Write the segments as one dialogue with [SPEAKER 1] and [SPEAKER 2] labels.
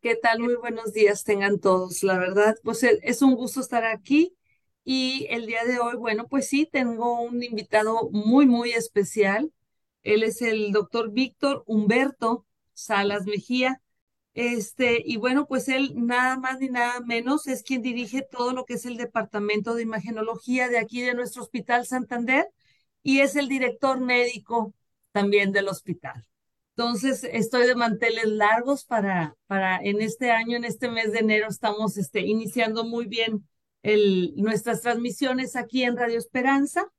[SPEAKER 1] ¿Qué tal? Muy buenos días tengan todos. La verdad, pues e- es un gusto estar aquí y el día de hoy, bueno, pues sí, tengo un invitado muy, muy especial. Él es el doctor Víctor Humberto Salas Mejía. Este, y bueno, pues él nada más ni nada menos es quien dirige todo lo que es el departamento de imagenología de aquí de nuestro Hospital Santander y es el director médico también del hospital. Entonces, estoy de manteles largos para, para en este año, en este mes de enero, estamos este, iniciando muy bien el, nuestras transmisiones aquí en Radio Esperanza.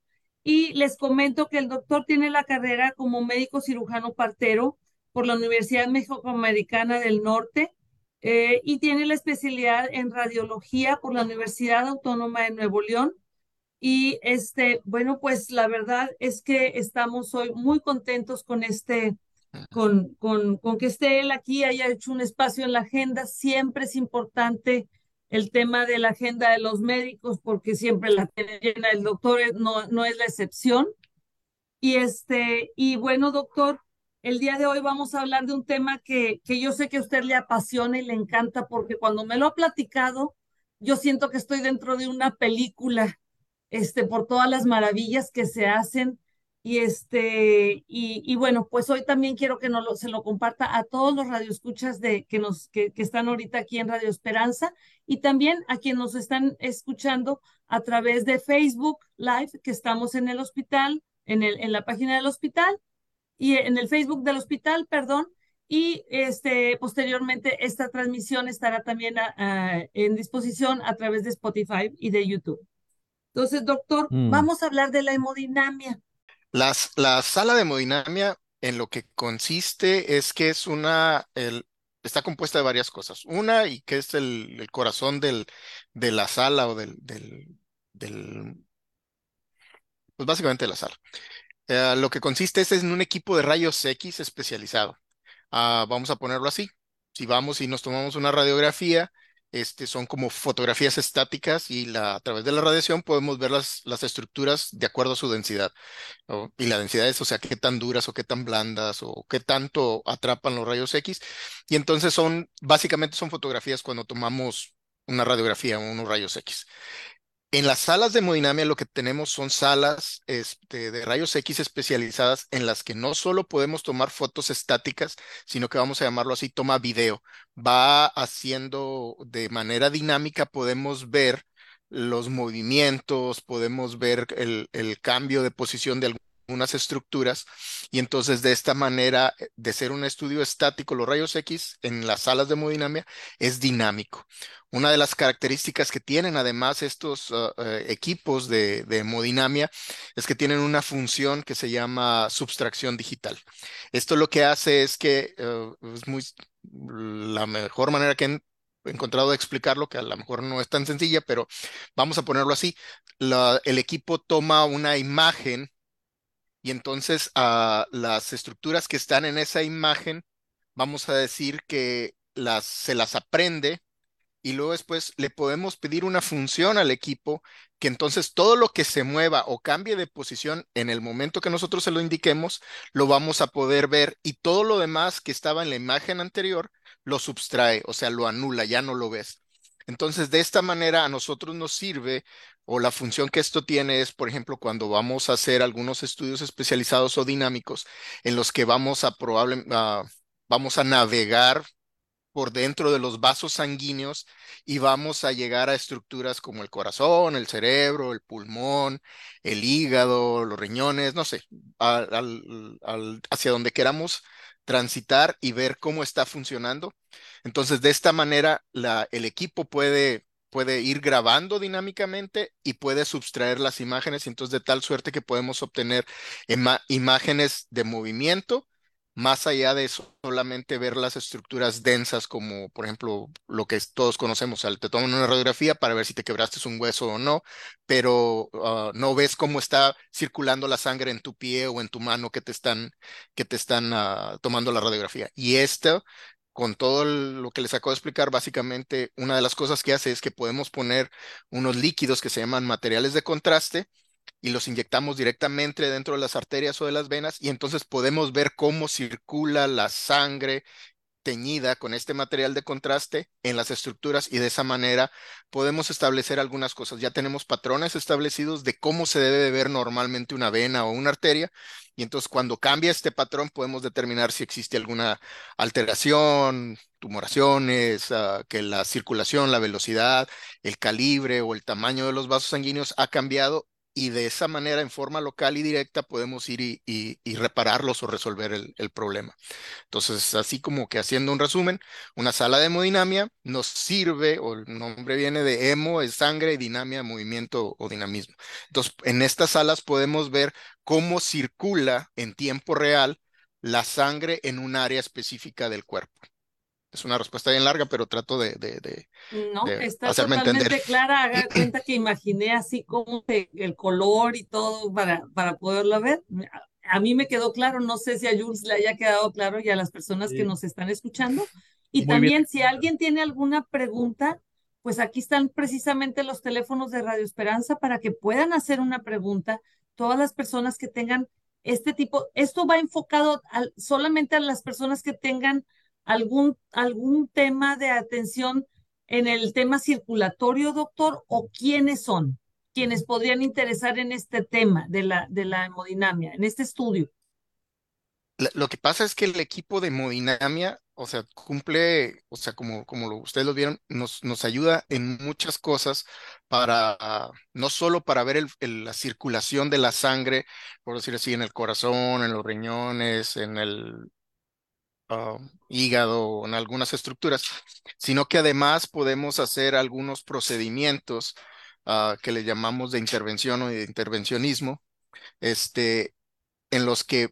[SPEAKER 1] Y les comento que el doctor tiene la carrera como médico cirujano partero por la Universidad Mexicoamericana del Norte eh, y tiene la especialidad en radiología por la Universidad Autónoma de Nuevo León. Y este, bueno, pues la verdad es que estamos hoy muy contentos con este con, con, con que esté él aquí, haya hecho un espacio en la agenda. Siempre es importante el tema de la agenda de los médicos, porque siempre la tiene llena el doctor, no, no es la excepción. Y este, y bueno, doctor, el día de hoy vamos a hablar de un tema que, que yo sé que a usted le apasiona y le encanta, porque cuando me lo ha platicado, yo siento que estoy dentro de una película, este, por todas las maravillas que se hacen y este, y, y bueno, pues hoy también quiero que nos lo, se lo comparta a todos los radioescuchas de, que, nos, que, que están ahorita aquí en Radio Esperanza y también a quienes nos están escuchando a través de Facebook Live, que estamos en el hospital, en, el, en la página del hospital y en el Facebook del hospital, perdón. Y este, posteriormente esta transmisión estará también a, a, en disposición a través de Spotify y de YouTube. Entonces, doctor, mm. vamos a hablar de la hemodinamia.
[SPEAKER 2] Las, la sala de hemodinamia en lo que consiste es que es una, el, está compuesta de varias cosas. Una, y que es el, el corazón del, de la sala o del, del, del, pues básicamente de la sala. Eh, lo que consiste es en un equipo de rayos X especializado. Uh, vamos a ponerlo así. Si vamos y nos tomamos una radiografía, este, son como fotografías estáticas y a través de la radiación podemos ver las, estructuras de acuerdo a su densidad. Y la densidad es, o sea, qué tan duras o qué tan blandas o qué tanto atrapan los rayos X. Y entonces son, básicamente son fotografías cuando tomamos una radiografía o unos rayos X. En las salas de hemodinamia lo que tenemos son salas este, de rayos X especializadas en las que no solo podemos tomar fotos estáticas, sino que vamos a llamarlo así, toma video. Va haciendo de manera dinámica, podemos ver los movimientos, podemos ver el, el cambio de posición de algunas estructuras y entonces de esta manera de ser un estudio estático los rayos X en las salas de hemodinamia es dinámico. Una de las características que tienen además estos uh, uh, equipos de, de, hemodinamia es que tienen una función que se llama subtracción digital. Esto lo que hace es que uh, es muy la mejor manera que he encontrado de explicarlo, que a lo mejor no es tan sencilla, pero vamos a ponerlo así. El equipo toma una imagen y entonces las estructuras que están en esa imagen, vamos a decir que las, se las aprende y luego después le podemos pedir una función al equipo que entonces todo lo que se mueva o cambie de posición en el momento que nosotros se lo indiquemos, lo vamos a poder ver y todo lo demás que estaba en la imagen anterior lo subtrae, o sea, lo anula, ya no lo ves. Entonces, de esta manera a nosotros nos sirve o la función que esto tiene es, por ejemplo, cuando vamos a hacer algunos estudios especializados o dinámicos en los que vamos a probable, vamos a navegar por dentro de los vasos sanguíneos y vamos a llegar a estructuras como el corazón, el cerebro, el pulmón, el hígado, los riñones, no sé, al, hacia donde queramos transitar y ver cómo está funcionando. Entonces, de esta manera, la, el equipo puede, puede ir grabando dinámicamente y puede sustraer las imágenes, y entonces de tal suerte que podemos obtener imágenes de movimiento más allá de solamente ver las estructuras densas como por ejemplo lo que todos conocemos, o sea, te toman una radiografía para ver si te quebraste un hueso o no, pero uh, no ves cómo está circulando la sangre en tu pie o en tu mano que te están, que te están uh, tomando la radiografía. Y esto, con todo lo que les acabo de explicar, básicamente una de las cosas que hace es que podemos poner unos líquidos que se llaman materiales de contraste y los inyectamos directamente dentro de las arterias o de las venas y entonces podemos ver cómo circula la sangre teñida con este material de contraste en las estructuras y de esa manera podemos establecer algunas cosas. Ya tenemos patrones establecidos de cómo se debe de ver normalmente una vena o una arteria y entonces cuando cambia este patrón podemos determinar si existe alguna alteración, tumoraciones, uh, que la circulación, la velocidad, el calibre o el tamaño de los vasos sanguíneos ha cambiado y de esa manera, en forma local y directa, podemos ir y, repararlos o resolver el, el, problema. Entonces, así como que haciendo un resumen, una sala de hemodinamia nos sirve, o el nombre viene de hemo, es sangre, y dinamia, movimiento o dinamismo. Entonces, en estas salas podemos ver cómo circula en tiempo real la sangre en un área específica del cuerpo. Es una respuesta bien larga, pero trato de, de, de,
[SPEAKER 1] no,
[SPEAKER 2] de
[SPEAKER 1] está
[SPEAKER 2] hacerme
[SPEAKER 1] totalmente
[SPEAKER 2] entender.
[SPEAKER 1] clara. Haga cuenta que imaginé así como el color y todo para, para poderlo ver. A mí me quedó claro, no sé si a Jules le haya quedado claro y a las personas
[SPEAKER 3] Sí.
[SPEAKER 1] que nos están escuchando. Y
[SPEAKER 3] Muy
[SPEAKER 1] también,
[SPEAKER 3] bien.
[SPEAKER 1] si alguien tiene alguna pregunta, pues aquí están precisamente los teléfonos de Radio Esperanza para que puedan hacer una pregunta. Todas las personas que tengan este tipo, esto va enfocado al- solamente a las personas que tengan algún, algún tema de atención en el tema circulatorio, doctor, o quiénes son quienes podrían interesar en este tema de la, de la hemodinamia, en este estudio.
[SPEAKER 2] Lo que pasa es que el equipo de hemodinamia, o sea, cumple, o sea, como, como lo- ustedes lo vieron, nos, nos ayuda en muchas cosas para, no solo para ver el- la circulación de la sangre, por decir así, en el corazón, en los riñones, en el ah, hígado, en algunas estructuras, sino que además podemos hacer algunos procedimientos ah, que le llamamos de intervención o de intervencionismo, este, en los que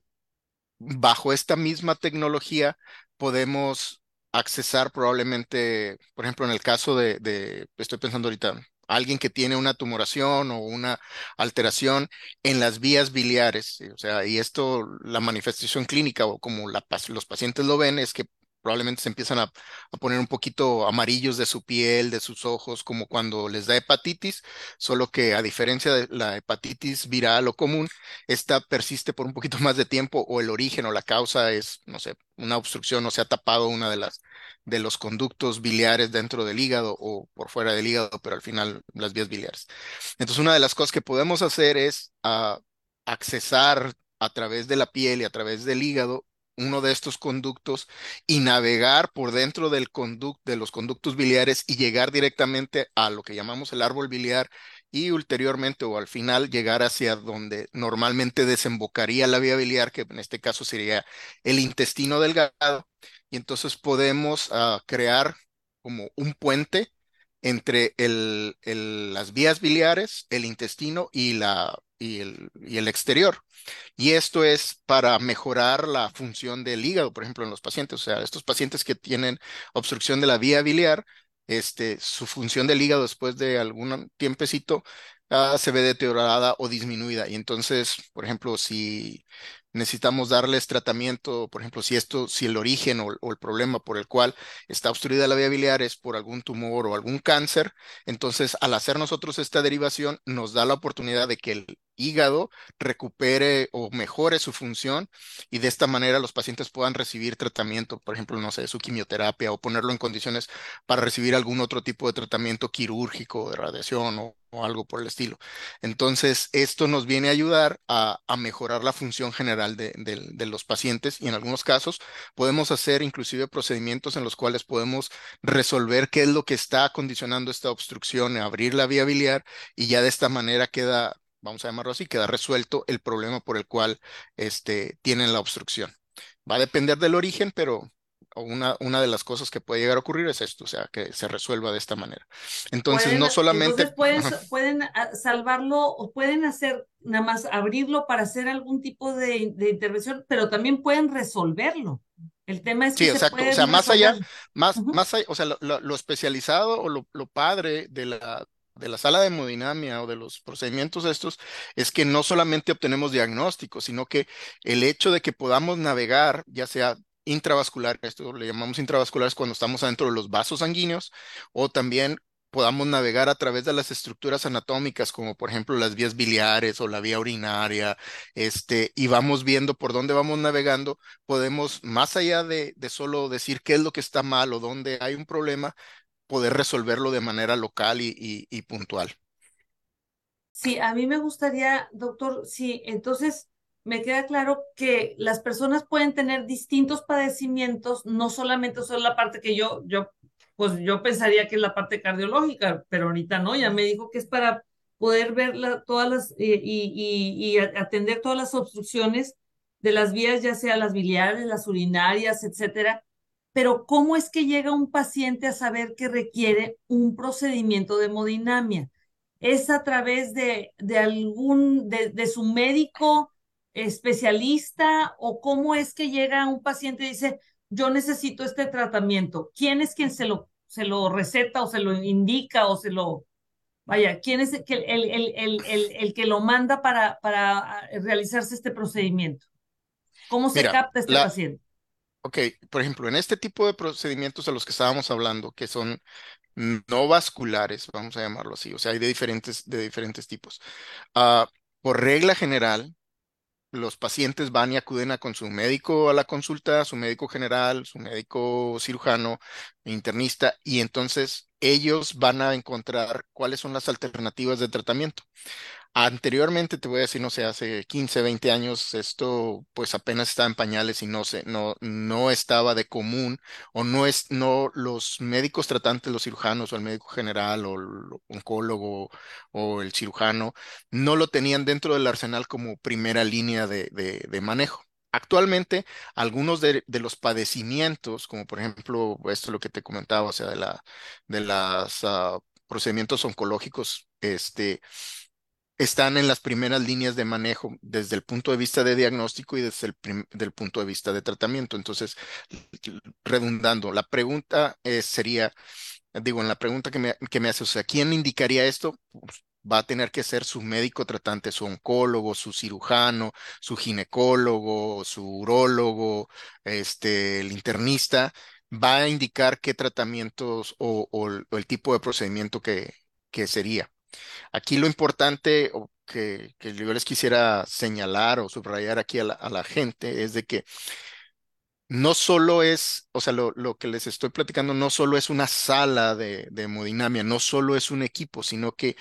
[SPEAKER 2] bajo esta misma tecnología podemos accesar probablemente, por ejemplo, en el caso de, de, estoy pensando ahorita, alguien que tiene una tumoración o una alteración en las vías biliares, ¿sí? o sea, y esto, la manifestación clínica o como la, los pacientes lo ven es que probablemente se empiezan a, a poner un poquito amarillos de su piel, de sus ojos, como cuando les da hepatitis, solo que a diferencia de la hepatitis viral o común, esta persiste por un poquito más de tiempo o el origen o la causa es, no sé, una obstrucción o se ha tapado una de las de los conductos biliares dentro del hígado o por fuera del hígado, pero al final las vías biliares. Entonces, una de las cosas que podemos hacer es ah, accesar a través de la piel y a través del hígado uno de estos conductos y navegar por dentro del conducto de los conductos biliares y llegar directamente a lo que llamamos el árbol biliar y ulteriormente o al final llegar hacia donde normalmente desembocaría la vía biliar, que en este caso sería el intestino delgado, y entonces podemos ah, crear como un puente entre el- el- las vías biliares, el intestino y, la, y, el, y el exterior. Y esto es para mejorar la función del hígado, por ejemplo, en los pacientes. O sea, estos pacientes que tienen obstrucción de la vía biliar, este, su función del hígado después de algún tiempecito ah, se ve deteriorada o disminuida. Y entonces, por ejemplo, si necesitamos darles tratamiento, por ejemplo, si esto, si el origen o, el problema por el cual está obstruida la vía biliar es por algún tumor o algún cáncer, entonces al hacer nosotros esta derivación nos da la oportunidad de que el hígado recupere o mejore su función y de esta manera los pacientes puedan recibir tratamiento, por ejemplo, no sé, su quimioterapia o ponerlo en condiciones para recibir algún otro tipo de tratamiento quirúrgico, de radiación o, algo por el estilo. Entonces, esto nos viene a ayudar a, mejorar la función general de, de- de los pacientes y en algunos casos podemos hacer inclusive procedimientos en los cuales podemos resolver qué es lo que está condicionando esta obstrucción, abrir la vía biliar y ya de esta manera queda, vamos a llamarlo así, queda resuelto el problema por el cual este, tienen la obstrucción. Va a depender del origen, pero una, una de las cosas que puede llegar a ocurrir es esto, o sea, que se resuelva de esta manera. Entonces,
[SPEAKER 1] Pueden,
[SPEAKER 2] no solamente...
[SPEAKER 1] entonces pueden, pueden ah, salvarlo o pueden hacer nada más abrirlo para hacer algún tipo de, de intervención, pero también pueden resolverlo. El tema es que
[SPEAKER 2] Sí,
[SPEAKER 1] se
[SPEAKER 2] exacto. O sea, más allá, más, más allá, o sea, lo, lo- lo especializado o lo, lo padre de la, de la sala de hemodinamia o de los procedimientos estos es que no solamente obtenemos diagnósticos, sino que el hecho de que podamos navegar, ya sea intravascular, esto le llamamos intravasculares cuando estamos adentro de los vasos sanguíneos, o también podamos navegar a través de las estructuras anatómicas, como por ejemplo las vías biliares o la vía urinaria, este, y vamos viendo por dónde vamos navegando, podemos, más allá de, de solo decir qué es lo que está mal o dónde hay un problema, poder resolverlo de manera local y, puntual.
[SPEAKER 1] Sí, a mí me gustaría, doctor, sí, entonces me queda claro que las personas pueden tener distintos padecimientos, no solamente son la parte que yo, yo, pues yo pensaría que es la parte cardiológica, pero ahorita no, ya me dijo que es para poder ver la, todas las eh, y, y atender todas las obstrucciones de las vías, ya sea las biliares, las urinarias, etcétera. Pero ¿cómo es que llega un paciente a saber que requiere un procedimiento de hemodinamia? ¿Es a través de, de algún, de, de su médico especialista o cómo es que llega un paciente y dice, yo necesito este tratamiento? ¿Quién es quien se lo, se lo receta o se lo indica o se lo... Vaya, ¿quién es el, el, el, el, el que lo manda para, para realizarse este procedimiento? ¿Cómo se
[SPEAKER 2] Mira,
[SPEAKER 1] capta este
[SPEAKER 2] la,
[SPEAKER 1] paciente?
[SPEAKER 2] Ok, por ejemplo, en este tipo de procedimientos a los que estábamos hablando, que son no vasculares, vamos a llamarlo así, o sea, hay de diferentes, de diferentes tipos. Ah, por regla general, los pacientes van y acuden a con su médico a la consulta, su médico general, su médico cirujano, internista, y entonces ellos van a encontrar cuáles son las alternativas de tratamiento. Anteriormente, te voy a decir, no sé, hace 15, 20 años, esto pues apenas estaba en pañales y no sé, no, no estaba de común o no es, no, los médicos tratantes, los cirujanos o el médico general o el oncólogo o el cirujano, no lo tenían dentro del arsenal como primera línea de, de, de manejo. Actualmente, algunos de, los padecimientos, como por ejemplo, esto es lo que te comentaba, o sea, de la, de los uh, ah, procedimientos oncológicos, este, están en las primeras líneas de manejo desde el punto de vista de diagnóstico y desde el punto de vista de tratamiento. Entonces, redundando, la pregunta eh, sería, digo, en la pregunta que me, que me hace, o sea, ¿quién indicaría esto? Pues, va a tener que ser su médico tratante, su oncólogo, su cirujano, su ginecólogo, su urólogo, este, el internista, va a indicar qué tratamientos o, o, o el tipo de procedimiento que, que sería. Aquí lo importante que, que, yo les quisiera señalar o subrayar aquí a la, gente es de que no solo es, o sea, lo, lo, que les estoy platicando no solo es una sala de, de hemodinamia, no solo es un equipo, sino que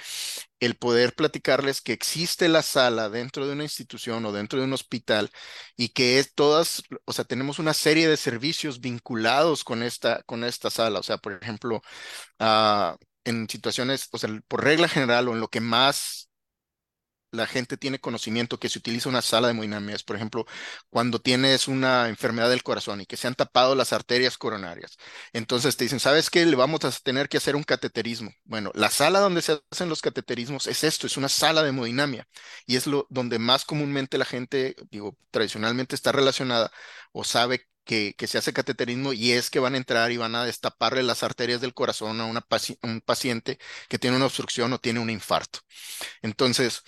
[SPEAKER 2] el poder platicarles que existe la sala dentro de una institución o dentro de un hospital y que es todas, o sea, tenemos una serie de servicios vinculados con esta, con esta sala. O sea, por ejemplo, uh, en situaciones, o sea, por regla general o en lo que más la gente tiene conocimiento que se utiliza una sala de hemodinamia es, por ejemplo, cuando tienes una enfermedad del corazón y que se han tapado las arterias coronarias. Entonces te dicen, ¿sabes qué? Le vamos a tener que hacer un cateterismo. Bueno, la sala donde se hacen los cateterismos es esto, es una sala de hemodinamia y es lo donde más comúnmente la gente, digo, tradicionalmente está relacionada o sabe que, se hace cateterismo y es que van a entrar y van a destaparle las arterias del corazón a un paciente que tiene una obstrucción o tiene un infarto. Entonces,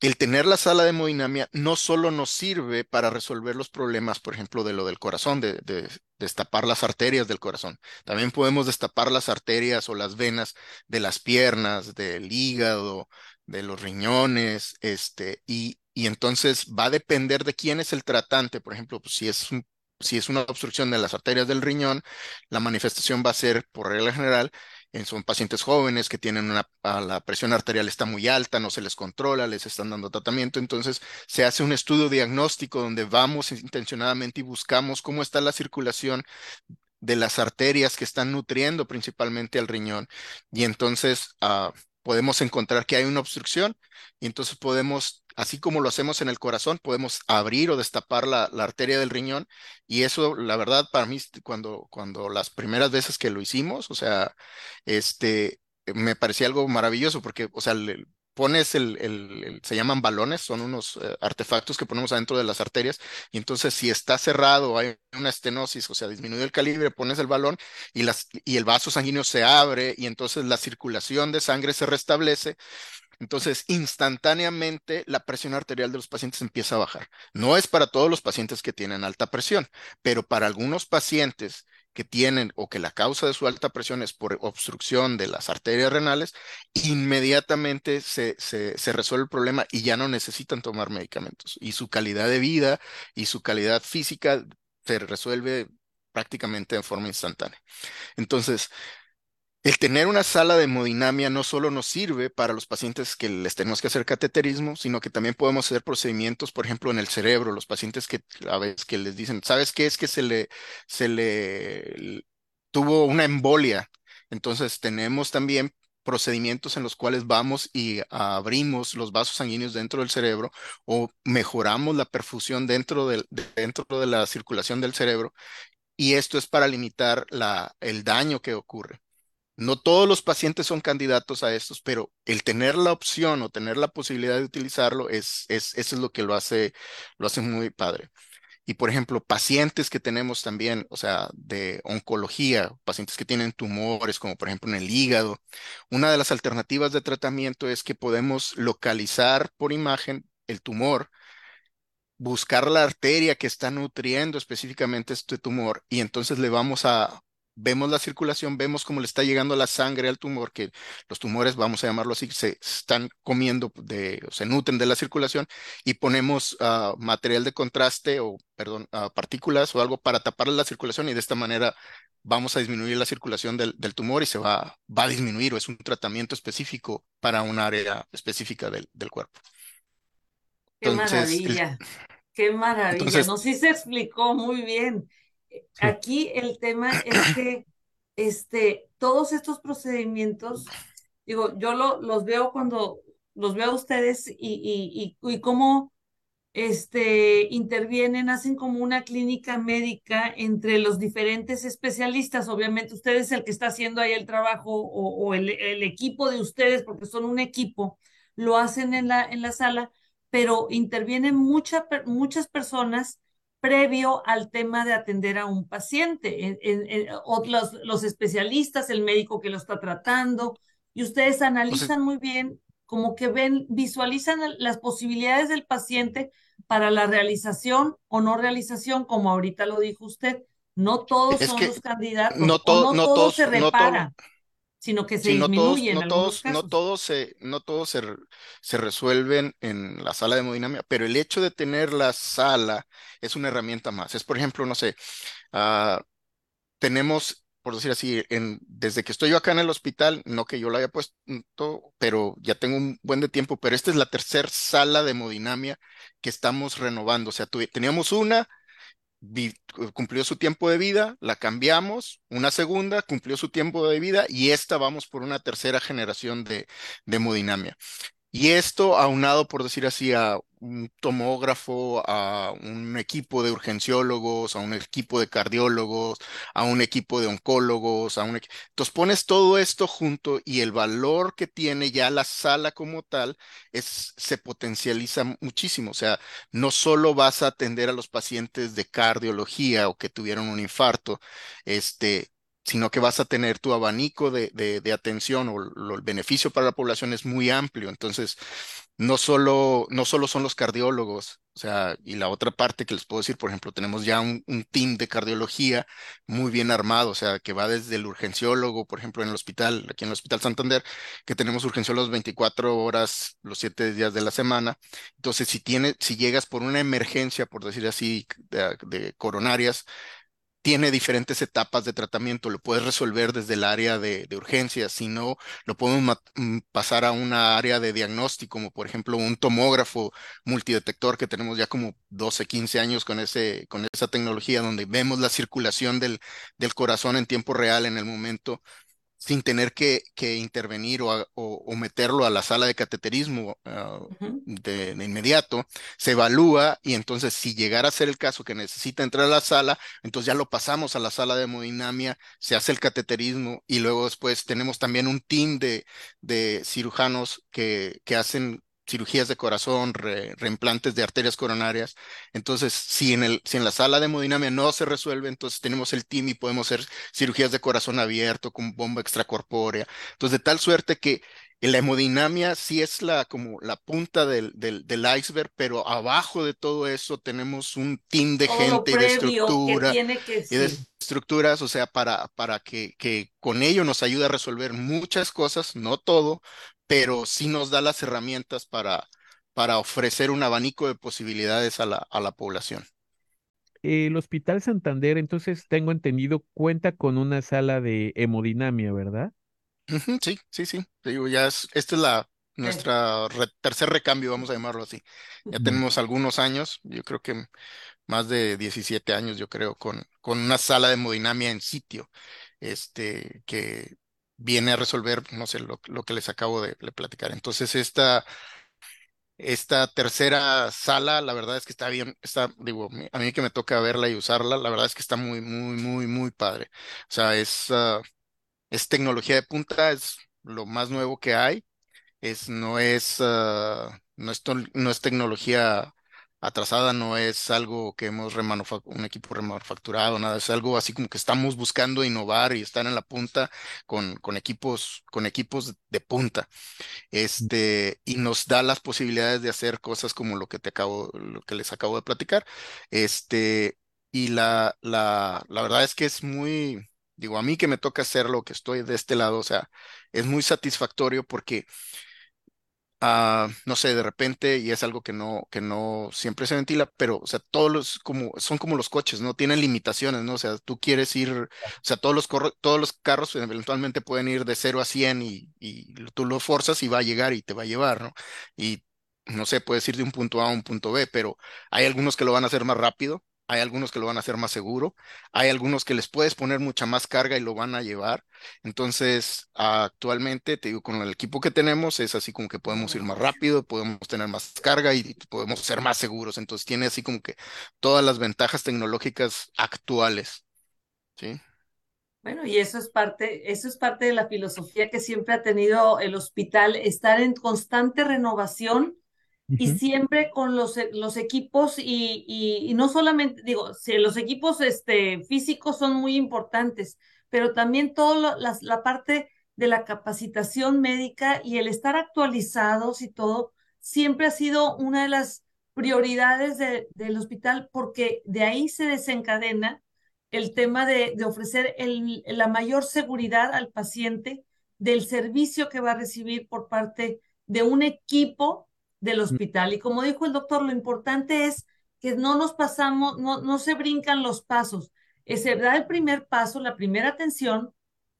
[SPEAKER 2] el tener la sala de hemodinamia no solo nos sirve para resolver los problemas, por ejemplo, de lo del corazón, de, de, de, destapar las arterias del corazón. También podemos destapar las arterias o las venas de las piernas, del hígado, de los riñones, este, y, y entonces va a depender de quién es el tratante. Por ejemplo, pues si es un si es una obstrucción de las arterias del riñón, la manifestación va a ser, por regla general, en, son pacientes jóvenes que tienen una, la presión arterial está muy alta, no se les controla, les están dando tratamiento, entonces se hace un estudio diagnóstico donde vamos intencionadamente y buscamos cómo está la circulación de las arterias que están nutriendo principalmente al riñón. Y entonces uh, podemos encontrar que hay una obstrucción y entonces podemos, así como lo hacemos en el corazón, podemos abrir o destapar la, arteria del riñón y eso, la verdad, para mí, cuando, cuando las primeras veces que lo hicimos, o sea, este, me parecía algo maravilloso porque, o sea, pones el, el, el, se llaman balones, son unos eh, artefactos que ponemos adentro de las arterias, y entonces si está cerrado, hay una estenosis, o sea, disminuye el calibre, pones el balón y, las, y el vaso sanguíneo se abre y entonces la circulación de sangre se restablece. Entonces, instantáneamente la presión arterial de los pacientes empieza a bajar. No es para todos los pacientes que tienen alta presión, pero para algunos pacientes que tienen o que la causa de su alta presión es por obstrucción de las arterias renales, inmediatamente se, resuelve el problema y ya no necesitan tomar medicamentos. Y su calidad de vida y su calidad física se resuelve prácticamente de forma instantánea. Entonces, el tener una sala de hemodinamia no solo nos sirve para los pacientes que les tenemos que hacer cateterismo, sino que también podemos hacer procedimientos, por ejemplo, en el cerebro, los pacientes que a veces que les dicen, ¿sabes qué? Es que se le, se le tuvo una embolia. Entonces tenemos también procedimientos en los cuales vamos y abrimos los vasos sanguíneos dentro del cerebro o mejoramos la perfusión dentro, del, dentro de la circulación del cerebro. Y esto es para limitar el daño que ocurre. No todos los pacientes son candidatos a estos, pero el tener la opción o tener la posibilidad de utilizarlo es, es eso es lo que lo hace, lo hace muy padre. Y por ejemplo, pacientes que tenemos también, o sea, de oncología, pacientes que tienen tumores, como por ejemplo en el hígado, una de las alternativas de tratamiento es que podemos localizar por imagen el tumor, buscar la arteria que está nutriendo específicamente este tumor y entonces le vamos a vemos la circulación, vemos cómo le está llegando la sangre al tumor, que los tumores, vamos a llamarlo así, se están comiendo, de, se nutren de la circulación y ponemos ah, material de contraste o, perdón, uh, partículas o algo para tapar la circulación y de esta manera vamos a disminuir la circulación del, tumor y se va, va a disminuir o es un tratamiento específico para un área específica del, cuerpo.
[SPEAKER 1] Qué maravilla, qué maravilla. no, sí se explicó muy bien. Aquí el tema es que este, todos estos procedimientos, digo, yo lo, los veo cuando los veo a ustedes y, y, y, y cómo este, intervienen, hacen como una clínica médica entre los diferentes especialistas. Obviamente, usted es el que está haciendo ahí el trabajo o, el, el, equipo de ustedes, porque son un equipo, lo hacen en la, en la sala, pero intervienen mucha, muchas personas previo al tema de atender a un paciente, en, los, especialistas, el médico que lo está tratando, y ustedes analizan muy bien, como que ven, visualizan las posibilidades del paciente para la realización o no realización, como ahorita lo dijo usted. No todos son los candidatos,
[SPEAKER 2] no, todo, no, todos
[SPEAKER 1] se repara sino que se disminuyen.
[SPEAKER 2] No todos, no todos, se, no todos se, se, resuelven en la sala de hemodinamia, pero el hecho de tener la sala es una herramienta más. Es, por ejemplo, no sé, uh, tenemos, por decir así, en, desde que estoy yo acá en el hospital, no que yo lo haya puesto, pero ya tengo un buen de tiempo, pero esta es la tercera sala de hemodinamia que estamos renovando. O sea, teníamos una cumplió su tiempo de vida, la cambiamos, una segunda cumplió su tiempo de vida y esta vamos por una tercera generación de, de hemodinamia. Y esto aunado, por decir así, a un tomógrafo, a un equipo de urgenciólogos, a un equipo de cardiólogos, a un equipo de oncólogos, a un entonces pones todo esto junto y el valor que tiene ya la sala como tal es se potencializa muchísimo, o sea, no solo vas a atender a los pacientes de cardiología o que tuvieron un infarto, este sino que vas a tener tu abanico de, de, atención o el beneficio para la población es muy amplio. Entonces, no solo, no solo son los cardiólogos, o sea, y la otra parte que les puedo decir, por ejemplo, tenemos ya un, un, team de cardiología muy bien armado, o sea, que va desde el urgenciólogo, por ejemplo, en el hospital, aquí en el Hospital Santander, que tenemos urgenciólogos 24 horas los 7 días de la semana. Entonces, si, tiene, si llegas por una emergencia, por decir así, de, de coronarias, tiene diferentes etapas de tratamiento, lo puedes resolver desde el área de, urgencias, si no, lo podemos mm, pasar a una área de diagnóstico, como por ejemplo un tomógrafo multidetector que tenemos ya como 12, 15 años con, ese, con esa tecnología, donde vemos la circulación del, del corazón en tiempo real en el momento sin tener que, que intervenir o, o, meterlo a la sala de cateterismo ah, de, inmediato, se evalúa y entonces si llegara a ser el caso que necesita entrar a la sala, entonces ya lo pasamos a la sala de hemodinamia, se hace el cateterismo y luego después tenemos también un team de, de cirujanos que, que hacen cirugías de corazón, reimplantes de arterias coronarias. Entonces, si en, el, si en la sala de hemodinamia no se resuelve, entonces tenemos el team y podemos hacer cirugías de corazón abierto con bomba extracorpórea. Entonces, de tal suerte que la hemodinamia sí es la, como la punta del, del, iceberg, pero abajo de todo eso tenemos un team de gente y de estructura y de estructuras, o sea, para, para que, que con ello nos ayude a resolver muchas cosas, no todo, pero sí nos da las herramientas para, para ofrecer un abanico de posibilidades a la, a la población.
[SPEAKER 3] El Hospital Santander, entonces tengo entendido, cuenta con una sala de hemodinamia, ¿verdad?
[SPEAKER 2] Sí, sí, sí. digo, ya es, esta es la nuestra tercer recambio, vamos a llamarlo así. Ya tenemos algunos años, yo creo que más de 17 años, yo creo, con, con una sala de hemodinamia en sitio, este, que viene a resolver, no sé, lo, que les acabo de, platicar. Entonces, esta, esta tercera sala, la verdad es que está bien, está, digo, a mí que me toca verla y usarla, la verdad es que está muy, muy, muy, muy padre. O sea, es... Ah, es tecnología de punta, es lo más nuevo que hay. Es, no es, ah, no es tecnología atrasada, no es algo que hemos un equipo remanufacturado, nada, es algo así como que estamos buscando innovar y estar en la punta con, con equipos, con equipos de punta. Este, y nos da las posibilidades de hacer cosas como lo que te acabo, lo que les acabo de platicar. Este, y la, la, la verdad es que es muy, Digo, a mí que me toca hacerlo, que estoy de este lado, o sea, es muy satisfactorio porque, ah, no sé, de repente, y es algo que no, que no siempre se ventila, pero, o sea, todos los, como, son como los coches, ¿no? Tienen limitaciones, ¿no? O sea, tú quieres ir, o sea, todos los, todos los carros eventualmente pueden ir de 0 a 100 y, y tú lo forzas y va a llegar y te va a llevar, ¿no? Y, no sé, puedes ir de un punto A a un punto B, pero hay algunos que lo van a hacer más rápido hay algunos que lo van a hacer más seguro, hay algunos que les puedes poner mucha más carga y lo van a llevar. Entonces, actualmente, te digo, con el equipo que tenemos es así como que podemos ir más rápido, podemos tener más carga y podemos ser más seguros. Entonces, tiene así como que todas las ventajas tecnológicas actuales. ¿Sí?
[SPEAKER 1] Bueno, y eso es parte, eso es parte de la filosofía que siempre ha tenido el hospital, estar en constante renovación y siempre con los, e, los equipos y, y, no solamente, digo, los equipos este, físicos son muy importantes, pero también toda la, la, parte de la capacitación médica y el estar actualizados y todo, siempre ha sido una de las prioridades del hospital porque de ahí se desencadena el tema de, de ofrecer el, la mayor seguridad al paciente del servicio que va a recibir por parte de un equipo del hospital. Y como dijo el doctor, lo importante es que no nos pasamos, no, no se brincan los pasos. Eh, se da el primer paso, la primera atención,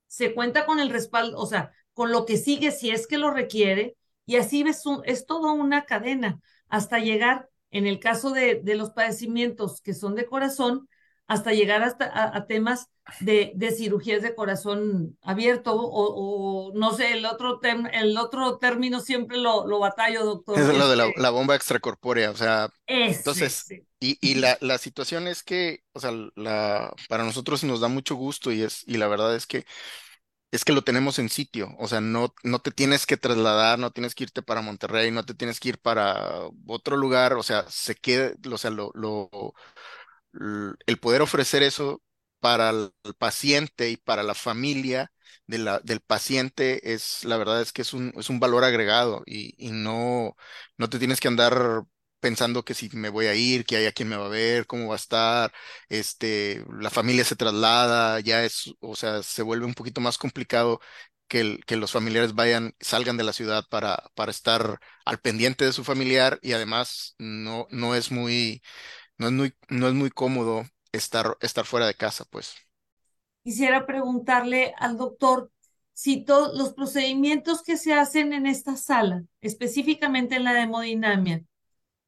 [SPEAKER 1] se cuenta con el respaldo, o sea, con lo que sigue si es que lo requiere, y así es toda una cadena hasta llegar, en el caso de, de los padecimientos que son de corazón, hasta llegar hasta a, temas de, de, cirugías de corazón abierto o, no sé, el otro, el otro término siempre lo, lo batallo, doctor.
[SPEAKER 2] Es lo de la, este bomba extracorpórea, o sea, entonces, y, y la, la, situación es que, o sea, la, para nosotros nos da mucho gusto y, es, y la verdad es que es que lo tenemos en sitio, o sea, no, no te tienes que trasladar, no tienes que irte para Monterrey, no te tienes que ir para otro lugar, o sea, se queda, o sea, lo, lo, el poder ofrecer eso para el paciente y para la familia del paciente es, la verdad es que es un, es un valor agregado y, y, no, no te tienes que andar pensando que si me voy a ir, que hay quien me va a ver, cómo va a estar, este, la familia se traslada, ya es, o sea, se vuelve un poquito más complicado que, que los familiares vayan, salgan de la ciudad para, para estar al pendiente de su familiar y además no, no es muy, no es muy, no es muy cómodo estar, estar fuera de casa, pues.
[SPEAKER 1] Quisiera preguntarle al doctor si todos los procedimientos que se hacen en esta sala, específicamente en la hemodinamia,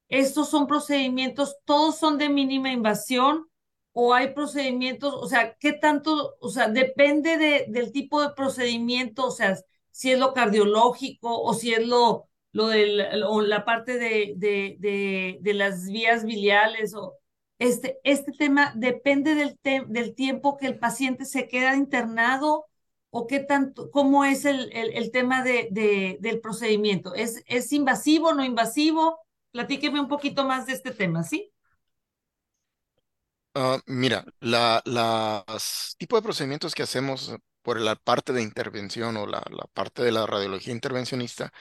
[SPEAKER 1] estos son procedimientos, todos son de mínima invasión o hay procedimientos, o sea, ¿qué tanto, o sea, depende de, del tipo de procedimiento, o sea, si es lo cardiológico o si es lo lo del, o la parte de, de, de, de, las vías biliares o este, este tema depende del, del tiempo que el paciente se queda internado o qué tanto, cómo es el, el, tema de, de, del procedimiento? ¿Es, ¿Es invasivo, no invasivo? Platíqueme un poquito más de este tema, ¿sí?
[SPEAKER 2] Uh, mira, la, las tipo de procedimientos que hacemos por la parte de intervención o la, parte de la radiología intervencionista,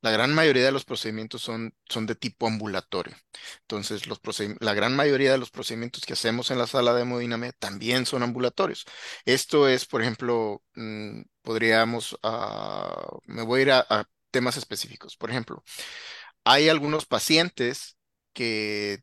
[SPEAKER 2] la gran mayoría de los procedimientos son, son de tipo ambulatorio. Entonces, los la gran mayoría de los procedimientos que hacemos en la sala de hemodinamia también son ambulatorios. Esto es, por ejemplo, mm, podríamos, uh, me voy a ir a temas específicos. Por ejemplo, hay algunos pacientes que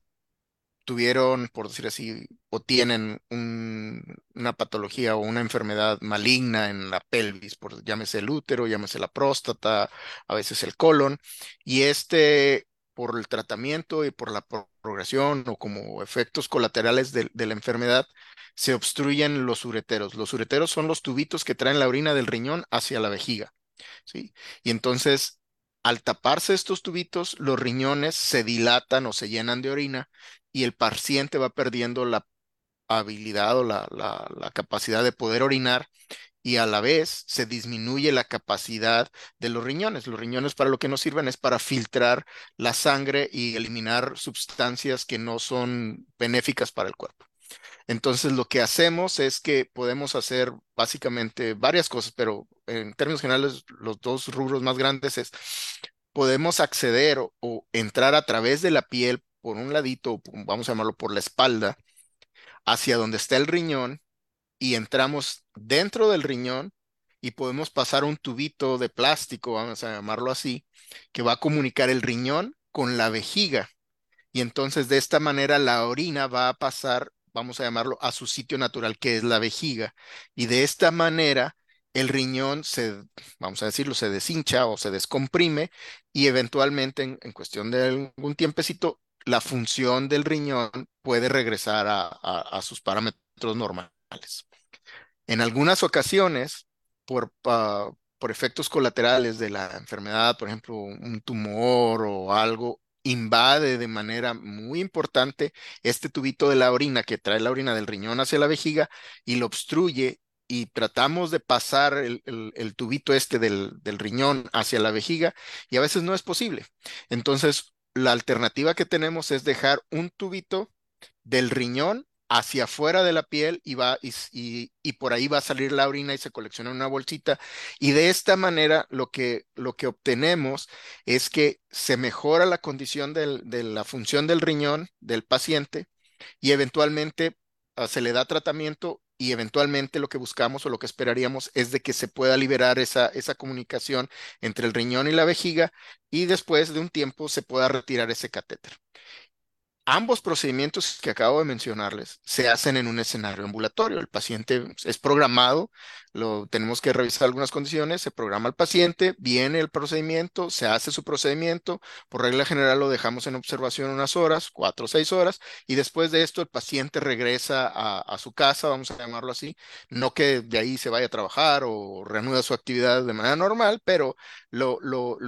[SPEAKER 2] tuvieron, por decir así, o tienen una patología o una enfermedad maligna en la pelvis, por, llámese el útero, llámese la próstata, a veces el colon, y este, por el tratamiento y por la progresión o como efectos colaterales de, de la enfermedad, se obstruyen los ureteros. Los ureteros son los tubitos que traen la orina del riñón hacia la vejiga. ¿sí? Y entonces al taparse estos tubitos, los riñones se dilatan o se llenan de orina y el paciente va perdiendo la habilidad o la, la, capacidad de poder orinar y a la vez se disminuye la capacidad de los riñones. Los riñones para lo que nos sirven es para filtrar la sangre y eliminar sustancias que no son benéficas para el cuerpo. Entonces lo que hacemos es que podemos hacer básicamente varias cosas, pero en términos generales los dos rubros más grandes es podemos acceder o entrar a través de la piel por un ladito, vamos a llamarlo por la espalda, hacia donde está el riñón y entramos dentro del riñón y podemos pasar un tubito de plástico, vamos a llamarlo así, que va a comunicar el riñón con la vejiga. Y entonces de esta manera la orina va a pasar, vamos a llamarlo, a su sitio natural, que es la vejiga. Y de esta manera el riñón se, vamos a decirlo, se deshincha o se descomprime y eventualmente en, en cuestión de algún tiempecito la función del riñón puede regresar a, sus parámetros normales. En algunas ocasiones, por, por efectos colaterales de la enfermedad, por ejemplo, un tumor o algo, invade de manera muy importante este tubito de la orina que trae la orina del riñón hacia la vejiga y lo obstruye y tratamos de pasar el, tubito este del, del, riñón hacia la vejiga y a veces no es posible. Entonces, la alternativa que tenemos es dejar un tubito del riñón hacia afuera de la piel y, va, y, por ahí va a salir la orina y se colecciona una bolsita. Y de esta manera lo que, lo que obtenemos es que se mejora la condición de la función del riñón del paciente y eventualmente ah, se le da tratamiento y eventualmente lo que buscamos o lo que esperaríamos es de que se pueda liberar esa, esa comunicación entre el riñón y la vejiga y después de un tiempo se pueda retirar ese catéter. Ambos procedimientos que acabo de mencionarles se hacen en un escenario ambulatorio. El paciente es programado, lo, tenemos que revisar algunas condiciones, se programa el paciente, viene el procedimiento, se hace su procedimiento, por regla general lo dejamos en observación unas horas, cuatro o seis horas, y después de esto el paciente regresa a, su casa, vamos a llamarlo así, no que de ahí se vaya a trabajar o reanuda su actividad de manera normal, pero lo,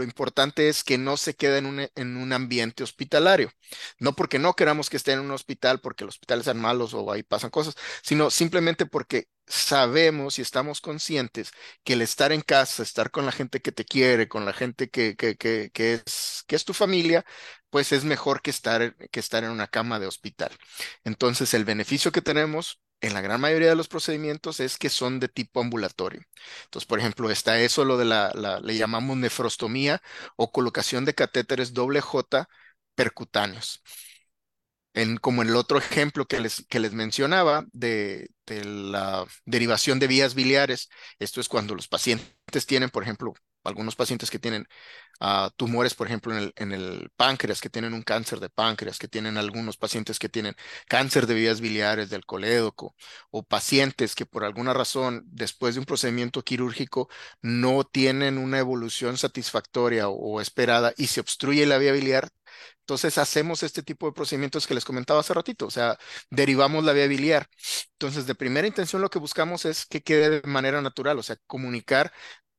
[SPEAKER 2] importante es que no se quede en un ambiente hospitalario, no porque no no queramos que esté en un hospital porque los hospitales sean malos o ahí pasan cosas, sino simplemente porque sabemos y estamos conscientes que el estar en casa, estar con la gente que te quiere, con la gente que, que, que, que es, que es tu familia, pues es mejor que estar, que estar en una cama de hospital. Entonces, el beneficio que tenemos en la gran mayoría de los procedimientos es que son de tipo ambulatorio. Entonces, por ejemplo, está eso, lo de la, la le llamamos nefrostomía o colocación de catéteres doble J percutáneos como en el otro ejemplo que les, que les mencionaba de, de la derivación de vías biliares, esto es cuando los pacientes tienen, por ejemplo, algunos pacientes que tienen uh, tumores, por ejemplo, en el, en el, páncreas, que tienen un cáncer de páncreas, que tienen algunos pacientes que tienen cáncer de vías biliares, del colédoco, o pacientes que por alguna razón, después de un procedimiento quirúrgico, no tienen una evolución satisfactoria o, o esperada y se obstruye la vía biliar, entonces hacemos este tipo de procedimientos que les comentaba hace ratito, o sea, derivamos la vía biliar. Entonces, de primera intención lo que buscamos es que quede de manera natural, o sea, comunicar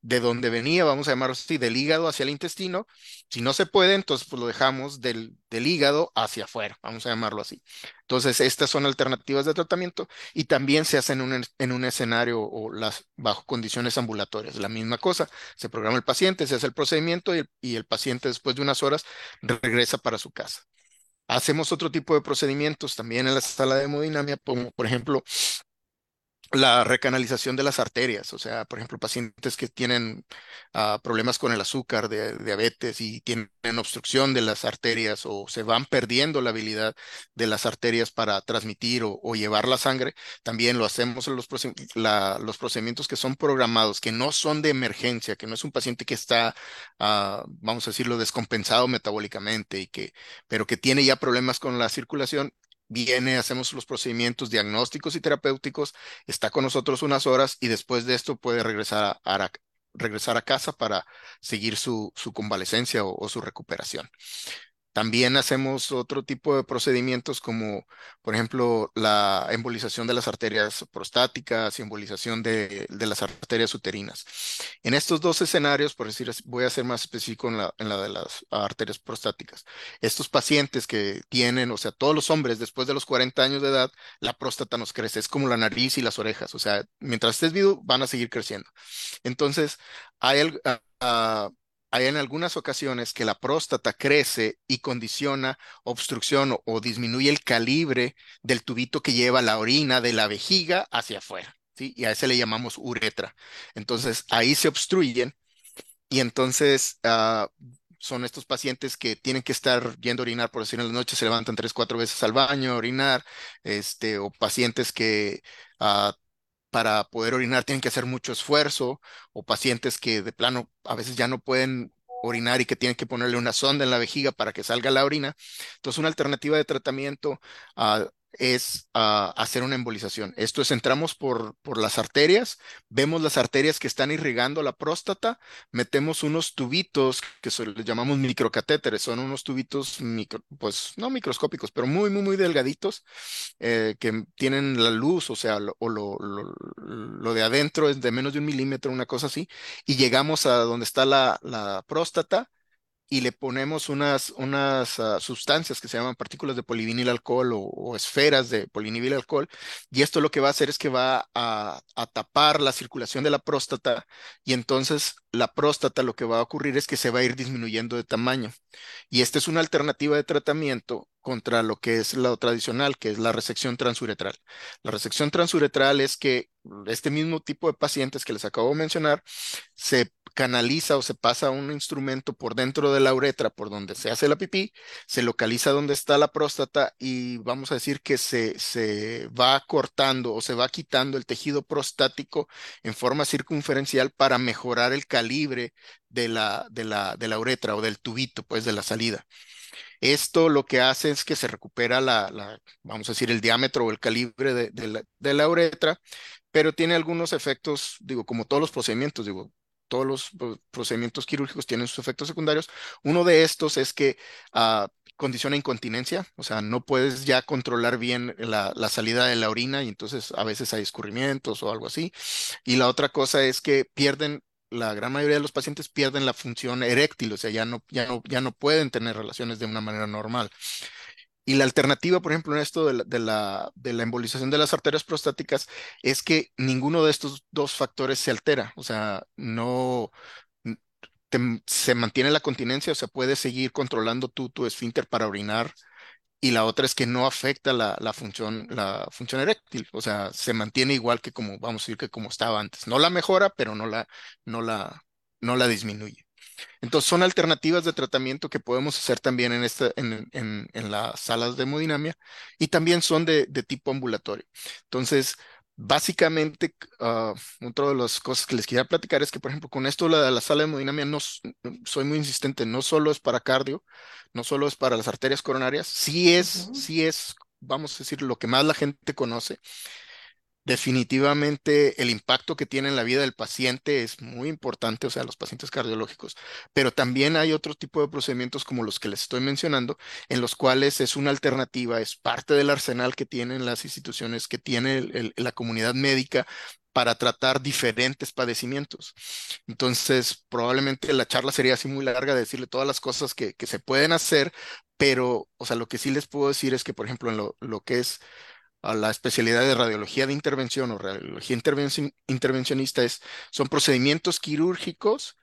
[SPEAKER 2] de donde venía, vamos a llamarlo así, del hígado hacia el intestino. Si no se puede, entonces pues lo dejamos del, del hígado hacia afuera, vamos a llamarlo así. Entonces, estas son alternativas de tratamiento y también se hacen en un, en un escenario o las bajo condiciones ambulatorias. La misma cosa, se programa el paciente, se hace el procedimiento y el, y el paciente después de unas horas regresa para su casa. Hacemos otro tipo de procedimientos también en la sala de hemodinamia, como por ejemplo la recanalización de las arterias, o sea, por ejemplo, pacientes que tienen ah, problemas con el azúcar, de, diabetes y tienen obstrucción de las arterias o se van perdiendo la habilidad de las arterias para transmitir o, llevar la sangre, también lo hacemos en los, los, procedimientos que son programados, que no son de emergencia, que no es un paciente que está, ah, vamos a decirlo, descompensado metabólicamente y que, pero que tiene ya problemas con la circulación viene, hacemos los procedimientos diagnósticos y terapéuticos, está con nosotros unas horas y después de esto puede regresar a, regresar a casa para seguir su, su convalecencia o, su recuperación. También hacemos otro tipo de procedimientos como, por ejemplo, la embolización de las arterias prostáticas y embolización de, las arterias uterinas. En estos dos escenarios, por decir, voy a ser más específico en la, en la de las arterias prostáticas. Estos pacientes que tienen, o sea, todos los hombres después de los 40 años de edad, la próstata nos crece, es como la nariz y las orejas, o sea, mientras estés vivo van a seguir creciendo. Entonces, hay, algo hay en algunas ocasiones que la próstata crece y condiciona obstrucción o, disminuye el calibre del tubito que lleva la orina de la vejiga hacia afuera. Y a ese le llamamos uretra. Entonces, ahí se obstruyen y entonces ah, son estos pacientes que tienen que estar yendo a orinar, por decir, en la noche se levantan tres, cuatro veces al baño a orinar, este, o pacientes que ah, para poder orinar tienen que hacer mucho esfuerzo, o pacientes que de plano a veces ya no pueden orinar y que tienen que ponerle una sonda en la vejiga para que salga la orina. Entonces, una alternativa de tratamiento uh, es ah, hacer una embolización. Esto es, entramos por, por las arterias, vemos las arterias que están irrigando la próstata, metemos unos tubitos que se les llamamos microcatéteres, son unos tubitos, micro, pues no microscópicos, pero muy, muy, muy delgaditos, eh, que tienen la luz, o sea, lo, o lo, lo, de adentro es de menos de un milímetro, una cosa así, y llegamos a donde está la, la próstata y le ponemos unas, unas ah, sustancias que se llaman partículas de polivinil alcohol o, esferas de polivinil alcohol, y esto lo que va a hacer es que va a, a, tapar la circulación de la próstata, y entonces la próstata lo que va a ocurrir es que se va a ir disminuyendo de tamaño. Y esta es una alternativa de tratamiento contra lo que es lo tradicional, que es la resección transuretral. La resección transuretral es que este mismo tipo de pacientes que les acabo de mencionar se canaliza o se pasa un instrumento por dentro de la uretra, por donde se hace la pipí, se localiza donde está la próstata y vamos a decir que se, se va cortando o se va quitando el tejido prostático en forma circunferencial para mejorar el calibre de la, de la, de la uretra o del tubito, pues de la salida. Esto lo que hace es que se recupera la, vamos a decir, el diámetro o el calibre de, la, de, la, uretra, pero tiene algunos efectos, digo, como todos los procedimientos, digo, todos los procedimientos quirúrgicos tienen sus efectos secundarios. Uno de estos es que uh, condiciona incontinencia, o sea, no puedes ya controlar bien la, la, salida de la orina y entonces a veces hay escurrimientos o algo así. Y la otra cosa es que pierden, la gran mayoría de los pacientes pierden la función eréctil, o sea, ya no, ya no, ya no pueden tener relaciones de una manera normal. Y la alternativa, por ejemplo, en esto de la, de la, embolización de las arterias prostáticas es que ninguno de estos dos factores se altera, o sea, no se mantiene la continencia, o sea, puedes seguir controlando tu, tu esfínter para orinar. Y la otra es que no afecta la, la, función, la función eréctil, o sea, se mantiene igual que como, vamos a decir, que como estaba antes. No la mejora, pero no la, no la, no la disminuye. Entonces, son alternativas de tratamiento que podemos hacer también en, esta, en, en, en las salas de hemodinamia y también son de, de tipo ambulatorio. Entonces, básicamente, uh, otra de las cosas que les quería platicar es que, por ejemplo, con esto la, la sala de hemodinamia, no, soy muy insistente, no solo es para cardio, no solo es para las arterias coronarias, sí es, sí es, vamos a decir, lo que más la gente conoce Definitivamente el impacto que tiene en la vida del paciente es muy importante, o sea, los pacientes cardiológicos, pero también hay otro tipo de procedimientos como los que les estoy mencionando, en los cuales es una alternativa, es parte del arsenal que tienen las instituciones, que tiene la comunidad médica para tratar diferentes padecimientos. Entonces, probablemente la charla sería así muy larga de decirle todas las cosas que, se pueden hacer, pero, o sea, lo que sí les puedo decir es que, por ejemplo, en lo que es a la especialidad de radiología de intervención o radiología intervencionista es, son procedimientos quirúrgicos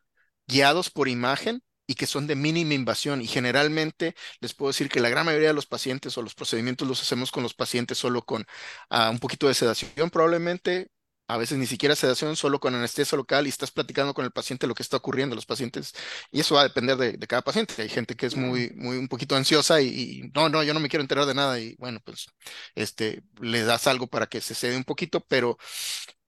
[SPEAKER 2] guiados por imagen y que son de mínima invasión. Y generalmente les puedo decir que la gran mayoría de los pacientes o los procedimientos los hacemos con los pacientes solo con uh, un poquito de sedación probablemente, a veces ni siquiera sedación, solo con anestesia local y estás platicando con el paciente lo que está ocurriendo, los pacientes, y eso va a depender de, cada paciente. Hay gente que es muy, muy un poquito ansiosa y, no, no, yo no me quiero enterar de nada y bueno, pues este, le das algo para que se cede un poquito, pero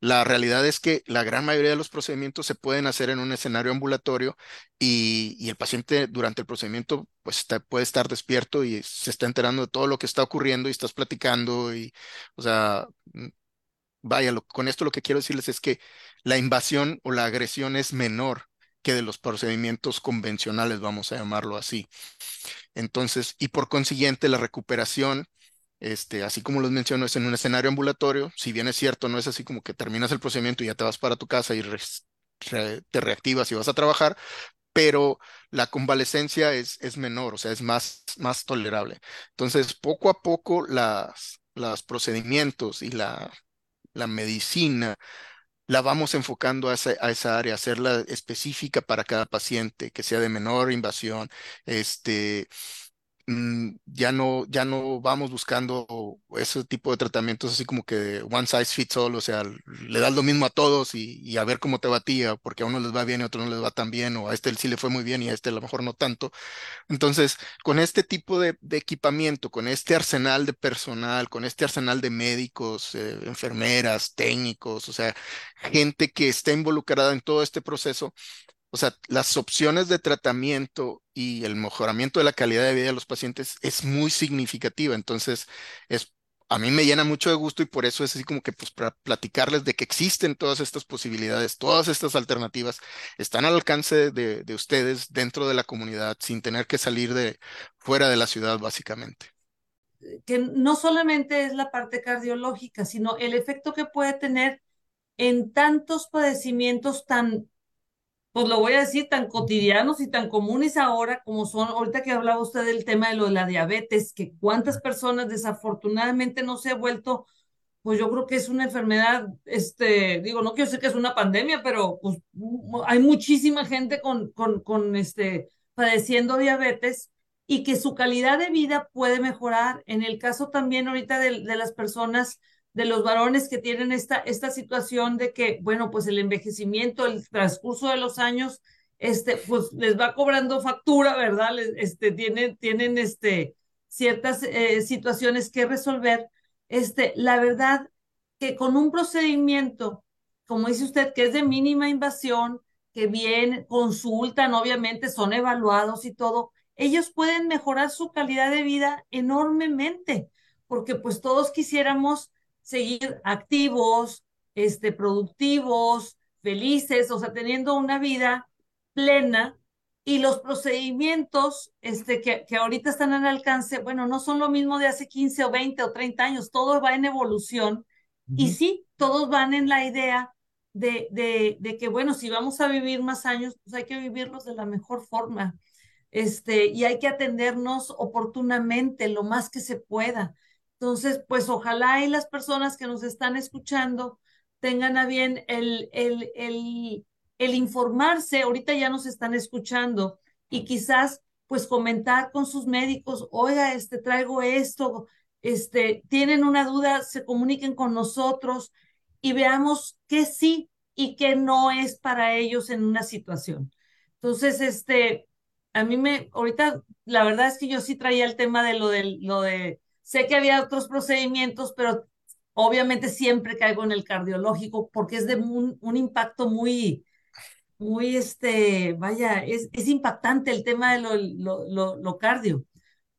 [SPEAKER 2] la realidad es que la gran mayoría de los procedimientos se pueden hacer en un escenario ambulatorio y, y el paciente durante el procedimiento pues está, puede estar despierto y se está enterando de todo lo que está ocurriendo y estás platicando y, o sea, vaya, con esto lo que quiero decirles es que la invasión o la agresión es menor que de los procedimientos convencionales, vamos a llamarlo así. Entonces, y por consiguiente, la recuperación, este, así como los menciono, es en un escenario ambulatorio. Si bien es cierto, no es así como que terminas el procedimiento y ya te vas para tu casa y te reactivas y vas a trabajar, pero la convalecencia es, es menor, o sea, es más, más tolerable. Entonces, poco a poco, las, los procedimientos y la la medicina, la vamos enfocando a esa, a esa, área, hacerla específica para cada paciente, que sea de menor invasión, este, ya no, ya no vamos buscando ese tipo de tratamientos así como que one size fits all, o sea, le das lo mismo a todos y, a ver cómo te batía, porque a uno les va bien y a otro no les va tan bien, o a este sí le fue muy bien y a este a lo mejor no tanto. Entonces, con este tipo de, equipamiento, con este arsenal de personal, con este arsenal de médicos, eh, enfermeras, técnicos, o sea, gente que está involucrada en todo este proceso, o sea, las opciones de tratamiento y el mejoramiento de la calidad de vida de los pacientes es muy significativa. Entonces, es a mí me llena mucho de gusto y por eso es así como que pues para platicarles de que existen todas estas posibilidades, todas estas alternativas están al alcance de, de ustedes dentro de la comunidad sin tener que salir de fuera de la ciudad básicamente.
[SPEAKER 1] Que no solamente es la parte cardiológica, sino el efecto que puede tener en tantos padecimientos tan pues lo voy a decir, tan cotidianos y tan comunes ahora como son, ahorita que hablaba usted del tema de lo de la diabetes, que cuántas personas desafortunadamente no se ha vuelto, pues yo creo que es una enfermedad, este, digo, no quiero decir que es una pandemia, pero pues hay muchísima gente con, con, con este, padeciendo diabetes y que su calidad de vida puede mejorar. En el caso también ahorita de, de las personas de los varones que tienen esta, esta situación de que, bueno, pues el envejecimiento, el transcurso de los años, este, pues les va cobrando factura, ¿verdad? este, tienen, tienen este, ciertas eh, situaciones que resolver. Este, la verdad que con un procedimiento, como dice usted, que es de mínima invasión, que bien consultan, obviamente son evaluados y todo, ellos pueden mejorar su calidad de vida enormemente, porque pues todos quisiéramos seguir activos, este, productivos, felices, o sea, teniendo una vida plena y los procedimientos este, que, que ahorita están al alcance, bueno, no son lo mismo de hace 15 o 20 o 30 años, todo va en evolución y sí, todos van en la idea de, de, de, que, bueno, si vamos a vivir más años, pues hay que vivirlos de la mejor forma. Este, y hay que atendernos oportunamente lo más que se pueda. Entonces, pues ojalá y las personas que nos están escuchando tengan a bien el, el, el, el informarse, ahorita ya nos están escuchando y quizás pues comentar con sus médicos, oiga, este traigo esto, este, tienen una duda, se comuniquen con nosotros y veamos qué sí y qué no es para ellos en una situación. Entonces, este, a mí me, ahorita, la verdad es que yo sí traía el tema de lo de, lo de Sé que había otros procedimientos, pero obviamente siempre caigo en el cardiológico porque es de un, impacto muy, muy, este, vaya, es, es impactante el tema de lo, lo, lo, cardio.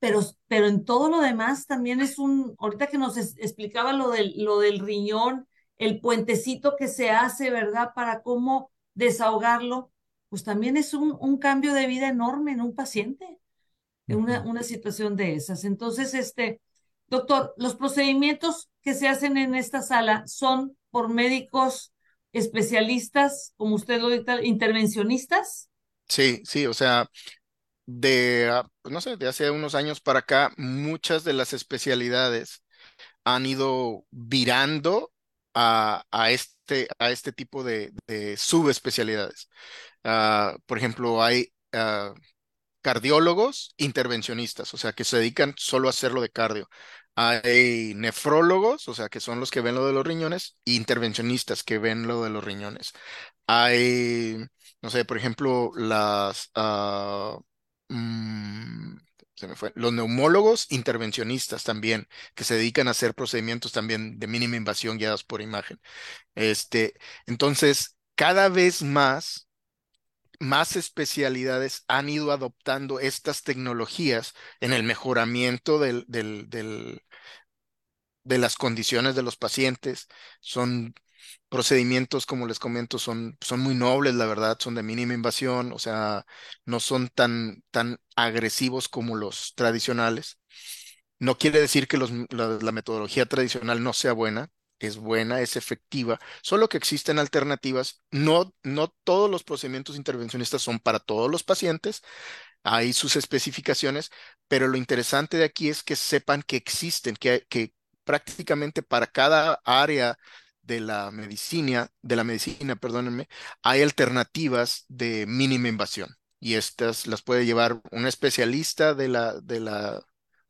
[SPEAKER 1] Pero, pero en todo lo demás también es un, ahorita que nos explicaba lo del, lo del riñón, el puentecito que se hace, ¿verdad? Para cómo desahogarlo, pues también es un, un cambio de vida enorme en un paciente, en una, una situación de esas. Entonces, este, Doctor, los procedimientos que se hacen en esta sala son por médicos especialistas, como usted lo dice, intervencionistas.
[SPEAKER 2] Sí, sí, o sea, de, pues no sé, de hace unos años para acá, muchas de las especialidades han ido virando a, este, a este tipo de, de subespecialidades. Ah, por ejemplo, hay ah, cardiólogos intervencionistas, o sea, que se dedican solo a hacerlo de cardio. Hay nefrólogos, o sea, que son los que ven lo de los riñones, e intervencionistas que ven lo de los riñones. Hay, no sé, por ejemplo, las, ah, mm, se me fue, los neumólogos intervencionistas también, que se dedican a hacer procedimientos también de mínima invasión guiados por imagen. Este, entonces, cada vez más más especialidades han ido adoptando estas tecnologías en el mejoramiento de las condiciones de los pacientes. Son procedimientos, como les comento, son, muy nobles, la verdad, son de mínima invasión, o sea, no son tan, tan agresivos como los tradicionales. No quiere decir que la metodología tradicional no sea buena, es buena, es efectiva, solo que existen alternativas. No, no todos los procedimientos intervencionistas son para todos los pacientes, hay sus especificaciones, pero lo interesante de aquí es que sepan que existen, que, que prácticamente para cada área de la medicina, de la medicina, perdónenme, hay alternativas de mínima invasión. Y estas las puede llevar un especialista de la, de la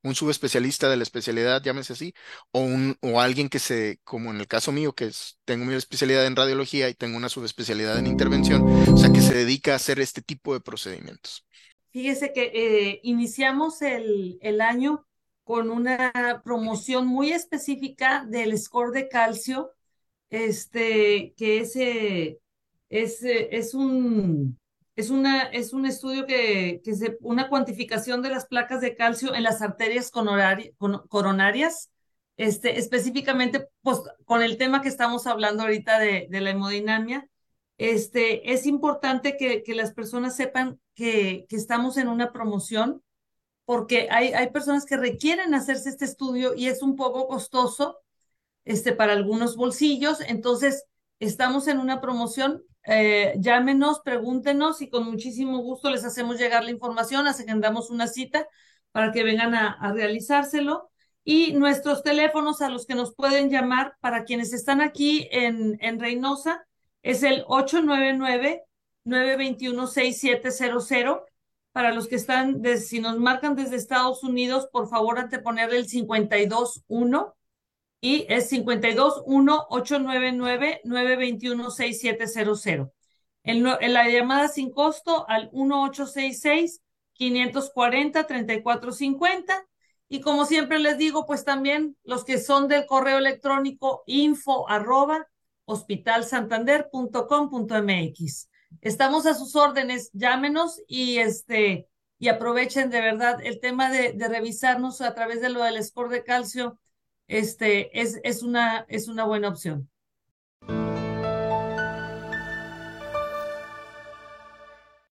[SPEAKER 2] un subespecialista de la especialidad, llámese así, o, un, o alguien que se, como en el caso mío, que tengo mi especialidad en radiología y tengo una subespecialidad en intervención, o sea, que se dedica a hacer este tipo de procedimientos.
[SPEAKER 1] Fíjese que eh, iniciamos el, el año con una promoción muy específica del score de calcio, este, que es, eh, es un es, una, es un estudio que, que una cuantificación de las placas de calcio en las arterias coronarias, este, específicamente pues, con el tema que estamos hablando ahorita de, de la hemodinamia. Este, es importante que, que las personas sepan que, que, estamos en una promoción porque hay, hay personas que requieren hacerse este estudio y es un poco costoso este, para algunos bolsillos. Entonces, estamos en una promoción eh, llámenos, pregúntenos y con muchísimo gusto les hacemos llegar la información, agendamos una cita para que vengan a, realizárselo. Y nuestros teléfonos a los que nos pueden llamar para quienes están aquí en, en Reynosa es el 899-921-6700. Para los que están, si nos marcan desde Estados Unidos, por favor anteponerle el 521 y es 521-899-921-6700. En, en la llamada sin costo al 1866-540-3450. Y como siempre les digo, pues también los que son del correo electrónico info arroba hospitalsantander.com.mx. Estamos a sus órdenes, llámenos y este y aprovechen de verdad el tema de, de revisarnos a través de lo del score de calcio este, es, es, una, es una buena opción.